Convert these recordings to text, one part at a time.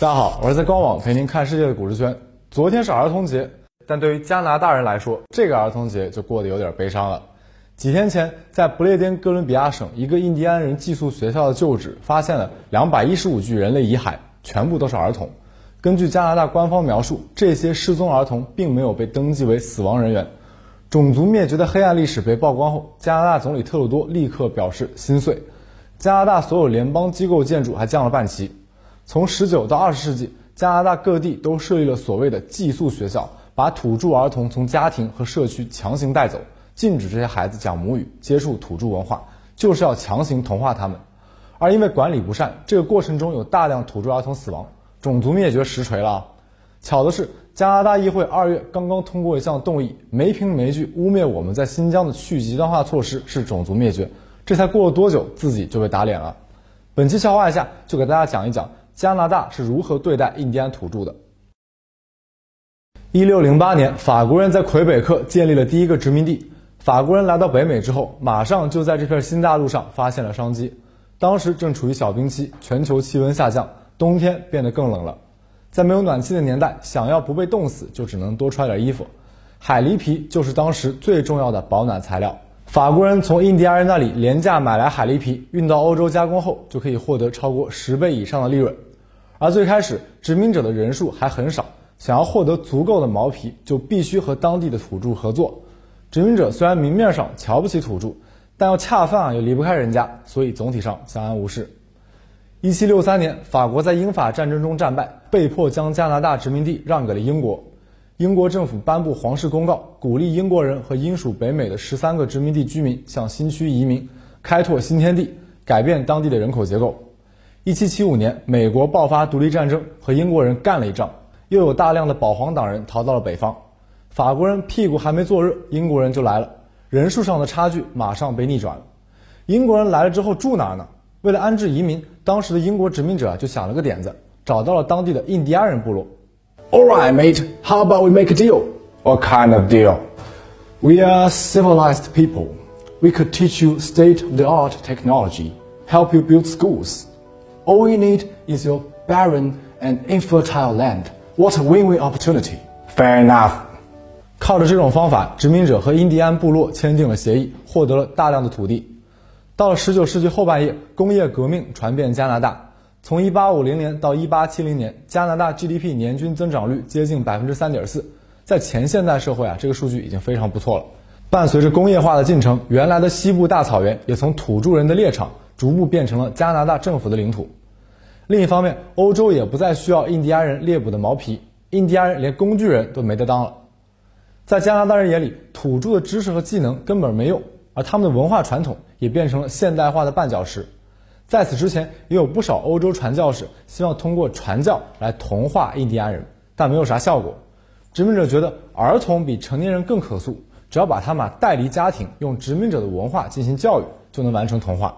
大家好，我是在官网陪您看世界的古志轩。昨天是儿童节，但对于加拿大人来说，这个儿童节就过得有点悲伤了。几天前，在不列颠哥伦比亚省一个印第安人寄宿学校的旧址，发现了两百一十五具人类遗骸，全部都是儿童。根据加拿大官方描述，这些失踪儿童并没有被登记为死亡人员。种族灭绝的黑暗历史被曝光后，加拿大总理特鲁多立刻表示心碎。加拿大所有联邦机构建筑还降了半旗。从十九到二十世纪，加拿大各地都设立了所谓的寄宿学校，把土著儿童从家庭和社区强行带走，禁止这些孩子讲母语、接触土著文化，就是要强行同化他们。而因为管理不善，这个过程中有大量土著儿童死亡，种族灭绝实锤了。巧的是，加拿大议会二月刚刚通过一项动议，没凭没据污蔑我们在新疆的去极端化措施是种族灭绝，这才过了多久，自己就被打脸了。本期笑话一下，就给大家讲一讲。加拿大是如何对待印第安土著的？一六零八年，法国人在魁北克建立了第一个殖民地。法国人来到北美之后，马上就在这片新大陆上发现了商机。当时正处于小冰期，全球气温下降，冬天变得更冷了。在没有暖气的年代，想要不被冻死，就只能多穿点衣服。海狸皮就是当时最重要的保暖材料。法国人从印第安人那里廉价买来海狸皮，运到欧洲加工后，就可以获得超过十倍以上的利润。而最开始殖民者的人数还很少，想要获得足够的毛皮，就必须和当地的土著合作。殖民者虽然明面上瞧不起土著，但要恰饭啊又离不开人家，所以总体上相安无事。一七六三年，法国在英法战争中战败，被迫将加拿大殖民地让给了英国。英国政府颁布皇室公告，鼓励英国人和英属北美的十三个殖民地居民向新区移民，开拓新天地，改变当地的人口结构。一七七五年，美国爆发独立战争，和英国人干了一仗，又有大量的保皇党人逃到了北方。法国人屁股还没坐热，英国人就来了，人数上的差距马上被逆转了。英国人来了之后住哪儿呢？为了安置移民，当时的英国殖民者就想了个点子，找到了当地的印第安人部落。All right, mate. How about we make a deal? What kind of deal? We are civilized people. We could teach you state-of-the-art technology, help you build schools. All we need is your barren and infertile land. What a win-win opportunity. Fair enough. 靠着这种方法，殖民者和印第安部落签订了协议，获得了大量的土地。到了19世纪后半叶，工业革命传遍加拿大。从1850年到1870年，加拿大 GDP 年均增长率接近百分之三点四。在前现代社会啊，这个数据已经非常不错了。伴随着工业化的进程，原来的西部大草原也从土著人的猎场，逐步变成了加拿大政府的领土。另一方面，欧洲也不再需要印第安人猎捕的毛皮，印第安人连工具人都没得当了。在加拿大人眼里，土著的知识和技能根本没用，而他们的文化传统也变成了现代化的绊脚石。在此之前，也有不少欧洲传教士希望通过传教来同化印第安人，但没有啥效果。殖民者觉得儿童比成年人更可塑，只要把他们带离家庭，用殖民者的文化进行教育，就能完成同化。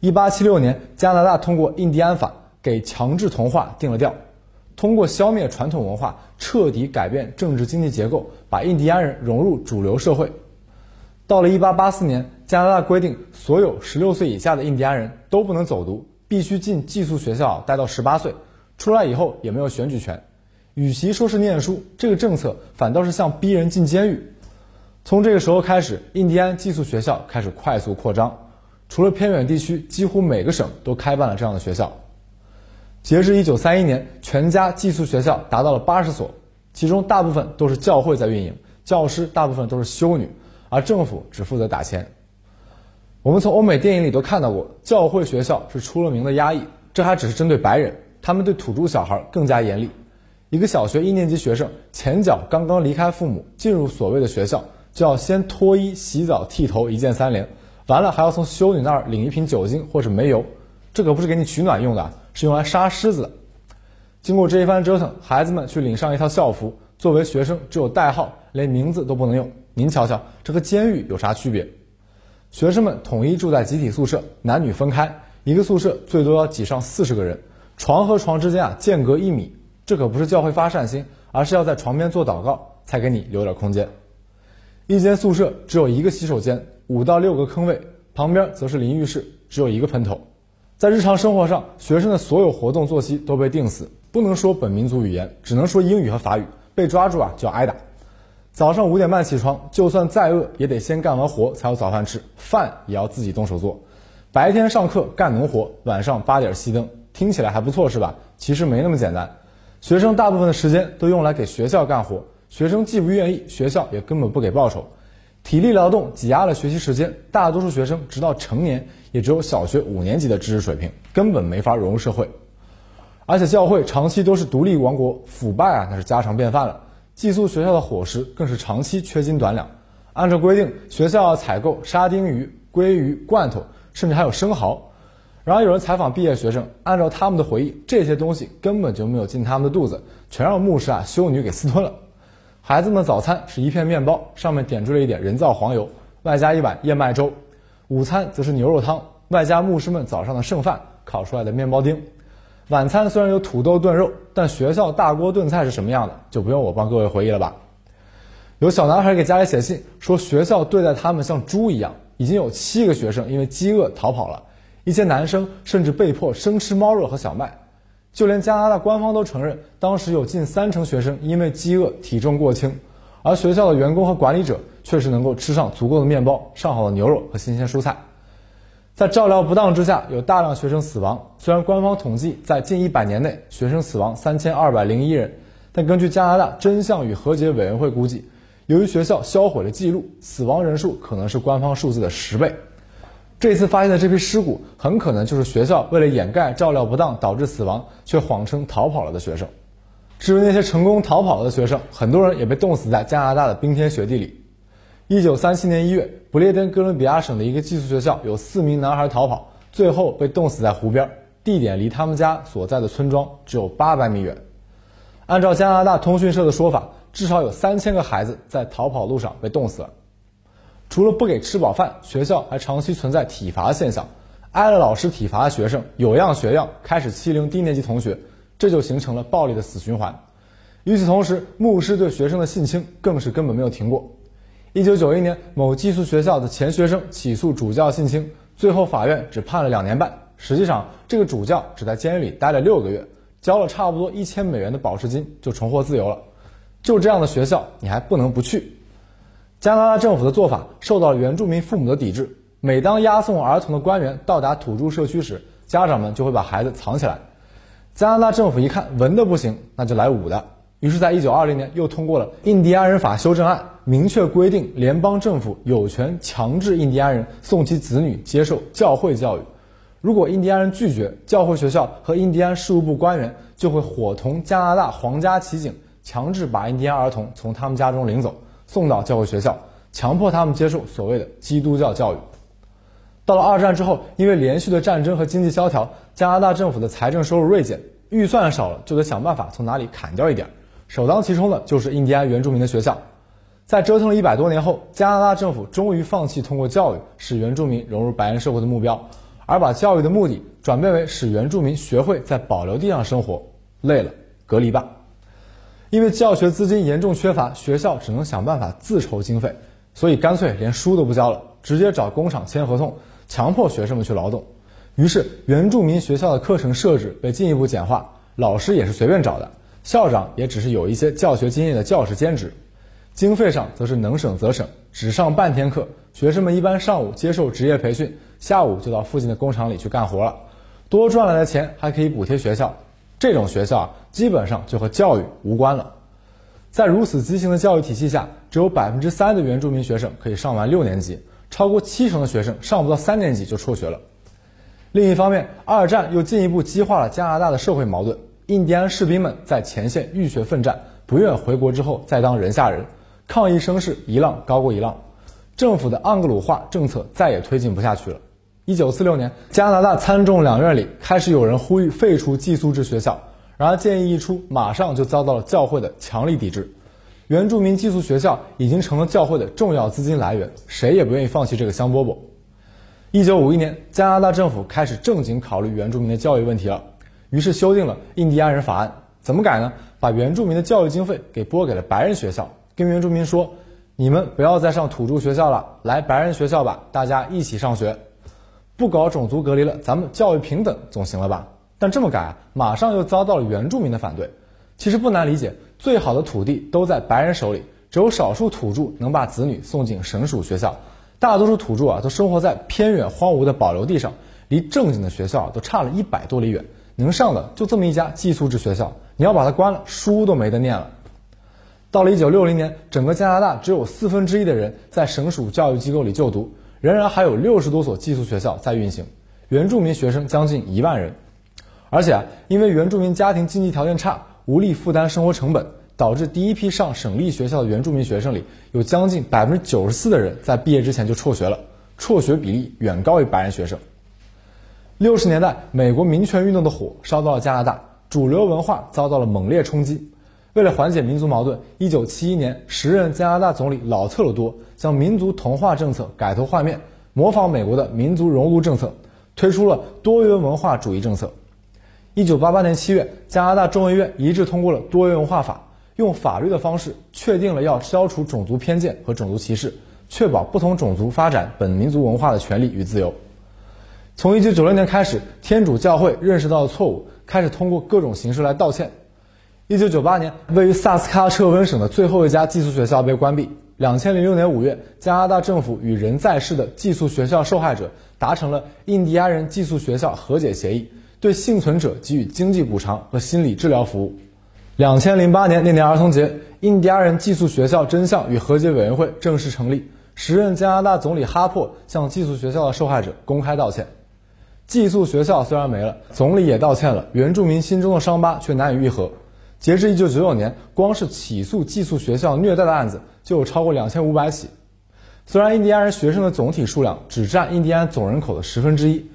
一八七六年，加拿大通过印第安法，给强制同化定了调。通过消灭传统文化，彻底改变政治经济结构，把印第安人融入主流社会。到了一八八四年，加拿大规定，所有十六岁以下的印第安人都不能走读，必须进寄宿学校待到十八岁。出来以后也没有选举权。与其说是念书，这个政策反倒是像逼人进监狱。从这个时候开始，印第安寄宿学校开始快速扩张。除了偏远地区，几乎每个省都开办了这样的学校。截至一九三一年，全家寄宿学校达到了八十所，其中大部分都是教会在运营，教师大部分都是修女，而政府只负责打钱。我们从欧美电影里都看到过，教会学校是出了名的压抑，这还只是针对白人，他们对土著小孩更加严厉。一个小学一年级学生前脚刚刚离开父母，进入所谓的学校，就要先脱衣、洗澡、剃头，一键三连。完了还要从修女那儿领一瓶酒精或者煤油，这可不是给你取暖用的，是用来杀狮子的。经过这一番折腾，孩子们去领上一套校服，作为学生只有代号，连名字都不能用。您瞧瞧，这和监狱有啥区别？学生们统一住在集体宿舍，男女分开，一个宿舍最多要挤上四十个人，床和床之间啊间隔一米。这可不是教会发善心，而是要在床边做祷告，才给你留点空间。一间宿舍只有一个洗手间。五到六个坑位，旁边则是淋浴室，只有一个喷头。在日常生活上，学生的所有活动作息都被定死，不能说本民族语言，只能说英语和法语。被抓住啊就要挨打。早上五点半起床，就算再饿也得先干完活才有早饭吃，饭也要自己动手做。白天上课干农活，晚上八点熄灯，听起来还不错是吧？其实没那么简单。学生大部分的时间都用来给学校干活，学生既不愿意，学校也根本不给报酬。体力劳动挤压了学习时间，大多数学生直到成年也只有小学五年级的知识水平，根本没法融入社会。而且教会长期都是独立王国，腐败啊那是家常便饭了。寄宿学校的伙食更是长期缺斤短两。按照规定，学校要采购沙丁鱼、鲑鱼、罐头。甚至还有生蚝，然而有人采访毕业学生，按照他们的回忆，这些东西根本就没有进他们的肚子，全让牧师啊修女给私吞了。孩子们早餐是一片面包，上面点缀了一点人造黄油，外加一碗燕麦粥；午餐则是牛肉汤，外加牧师们早上的剩饭烤出来的面包丁；晚餐虽然有土豆炖肉，但学校大锅炖菜是什么样的，就不用我帮各位回忆了吧。有小男孩给家里写信说，学校对待他们像猪一样。已经有七个学生因为饥饿逃跑了，一些男生甚至被迫生吃猫肉和小麦，就连加拿大官方都承认，当时有近三成学生因为饥饿体重过轻，而学校的员工和管理者确实能够吃上足够的面包、上好的牛肉和新鲜蔬菜。在照料不当之下，有大量学生死亡。虽然官方统计在近一百年内学生死亡三千二百零一人，但根据加拿大真相与和解委员会估计。由于学校销毁了记录，死亡人数可能是官方数字的十倍。这次发现的这批尸骨，很可能就是学校为了掩盖照料不当导致死亡，却谎称逃跑了的学生。至于那些成功逃跑的学生，很多人也被冻死在加拿大的冰天雪地里。一九三七年一月，不列颠哥伦比亚省的一个寄宿学校有四名男孩逃跑，最后被冻死在湖边，地点离他们家所在的村庄只有八百米远。按照加拿大通讯社的说法。至少有三千个孩子在逃跑路上被冻死了。除了不给吃饱饭，学校还长期存在体罚现象。挨了老师体罚的学生有样学样，开始欺凌低年级同学，这就形成了暴力的死循环。与此同时，牧师对学生的性侵更是根本没有停过。一九九一年，某寄宿学校的前学生起诉主教性侵，最后法院只判了两年半。实际上，这个主教只在监狱里待了六个月，交了差不多一千美元的保释金，就重获自由了。就这样的学校，你还不能不去。加拿大政府的做法受到了原住民父母的抵制。每当押送儿童的官员到达土著社区时，家长们就会把孩子藏起来。加拿大政府一看文的不行，那就来武的。于是，在一九二零年又通过了《印第安人法修正案》，明确规定联邦政府有权强制印第安人送其子女接受教会教育。如果印第安人拒绝，教会学校和印第安事务部官员就会伙同加拿大皇家骑警。强制把印第安儿童从他们家中领走，送到教会学校，强迫他们接受所谓的基督教教育。到了二战之后，因为连续的战争和经济萧条，加拿大政府的财政收入锐减，预算少了，就得想办法从哪里砍掉一点。首当其冲的就是印第安原住民的学校。在折腾了一百多年后，加拿大政府终于放弃通过教育使原住民融入白人社会的目标，而把教育的目的转变为使原住民学会在保留地上生活。累了，隔离吧。因为教学资金严重缺乏，学校只能想办法自筹经费，所以干脆连书都不教了，直接找工厂签合同，强迫学生们去劳动。于是，原住民学校的课程设置被进一步简化，老师也是随便找的，校长也只是有一些教学经验的教师兼职。经费上则是能省则省，只上半天课，学生们一般上午接受职业培训，下午就到附近的工厂里去干活了，多赚来的钱还可以补贴学校。这种学校，基本上就和教育无关了。在如此畸形的教育体系下，只有百分之三的原住民学生可以上完六年级，超过七成的学生上不到三年级就辍学了。另一方面，二战又进一步激化了加拿大的社会矛盾。印第安士兵们在前线浴血奋战，不愿回国之后再当人下人，抗议声势一浪高过一浪，政府的盎格鲁化政策再也推进不下去了。一九四六年，加拿大参众两院里开始有人呼吁废除寄宿制学校，然而建议一出，马上就遭到了教会的强力抵制。原住民寄宿学校已经成了教会的重要资金来源，谁也不愿意放弃这个香饽饽。一九五一年，加拿大政府开始正经考虑原住民的教育问题了，于是修订了《印第安人法案》。怎么改呢？把原住民的教育经费给拨给了白人学校，跟原住民说：“你们不要再上土著学校了，来白人学校吧，大家一起上学。”不搞种族隔离了，咱们教育平等总行了吧？但这么改，马上又遭到了原住民的反对。其实不难理解，最好的土地都在白人手里，只有少数土著能把子女送进省属学校，大多数土著啊都生活在偏远荒芜的保留地上，离正经的学校都差了一百多里远，能上的就这么一家寄宿制学校，你要把它关了，书都没得念了。到了一九六零年，整个加拿大只有四分之一的人在省属教育机构里就读，仍然还有六十多所寄宿学校在运行，原住民学生将近一万人。而且啊，因为原住民家庭经济条件差，无力负担生活成本，导致第一批上省立学校的原住民学生里，有将近百分之九十四的人在毕业之前就辍学了，辍学比例远高于白人学生。六十年代，美国民权运动的火烧到了加拿大，主流文化遭到了猛烈冲击。为了缓解民族矛盾，一九七一年，时任加拿大总理老特鲁多将民族同化政策改头换面，模仿美国的民族融入政策，推出了多元文化主义政策。一九八八年七月，加拿大众议院一致通过了多元文化法，用法律的方式确定了要消除种族偏见和种族歧视，确保不同种族发展本民族文化的权利与自由。从一九九六年开始，天主教会认识到了错误，开始通过各种形式来道歉。一九九八年，位于萨斯喀彻温省的最后一家寄宿学校被关闭。两千零六年五月，加拿大政府与仍在世的寄宿学校受害者达成了印第安人寄宿学校和解协议，对幸存者给予经济补偿和心理治疗服务。两千零八年那年儿童节，印第安人寄宿学校真相与和解委员会正式成立。时任加拿大总理哈珀向寄宿学校的受害者公开道歉。寄宿学校虽然没了，总理也道歉了，原住民心中的伤疤却难以愈合。截至一九九九年，光是起诉寄宿学校虐待的案子就有超过两千五百起。虽然印第安人学生的总体数量只占印第安总人口的十分之一，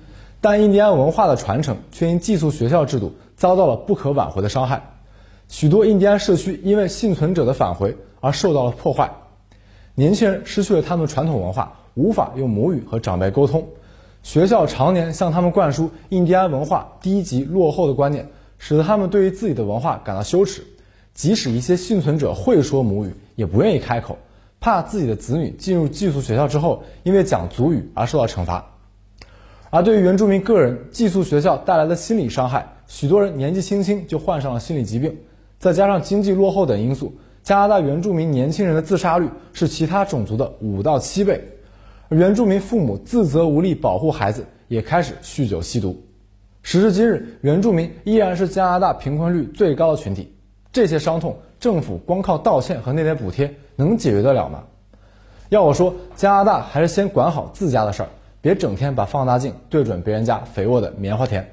但印第安文化的传承却因寄宿学校制度遭到了不可挽回的伤害。许多印第安社区因为幸存者的返回而受到了破坏，年轻人失去了他们传统文化，无法用母语和长辈沟通。学校常年向他们灌输印第安文化低级落后的观念。使得他们对于自己的文化感到羞耻，即使一些幸存者会说母语，也不愿意开口，怕自己的子女进入寄宿学校之后，因为讲族语而受到惩罚。而对于原住民个人，寄宿学校带来的心理伤害，许多人年纪轻轻就患上了心理疾病，再加上经济落后等因素，加拿大原住民年轻人的自杀率是其他种族的五到七倍，而原住民父母自责无力保护孩子，也开始酗酒吸毒。时至今日，原住民依然是加拿大贫困率最高的群体。这些伤痛，政府光靠道歉和那点补贴能解决得了吗？要我说，加拿大还是先管好自家的事儿，别整天把放大镜对准别人家肥沃的棉花田。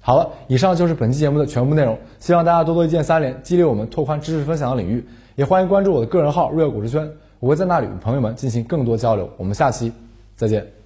好了，以上就是本期节目的全部内容。希望大家多多一键三连，激励我们拓宽知识分享的领域。也欢迎关注我的个人号“瑞尔股市圈”，我会在那里与朋友们进行更多交流。我们下期再见。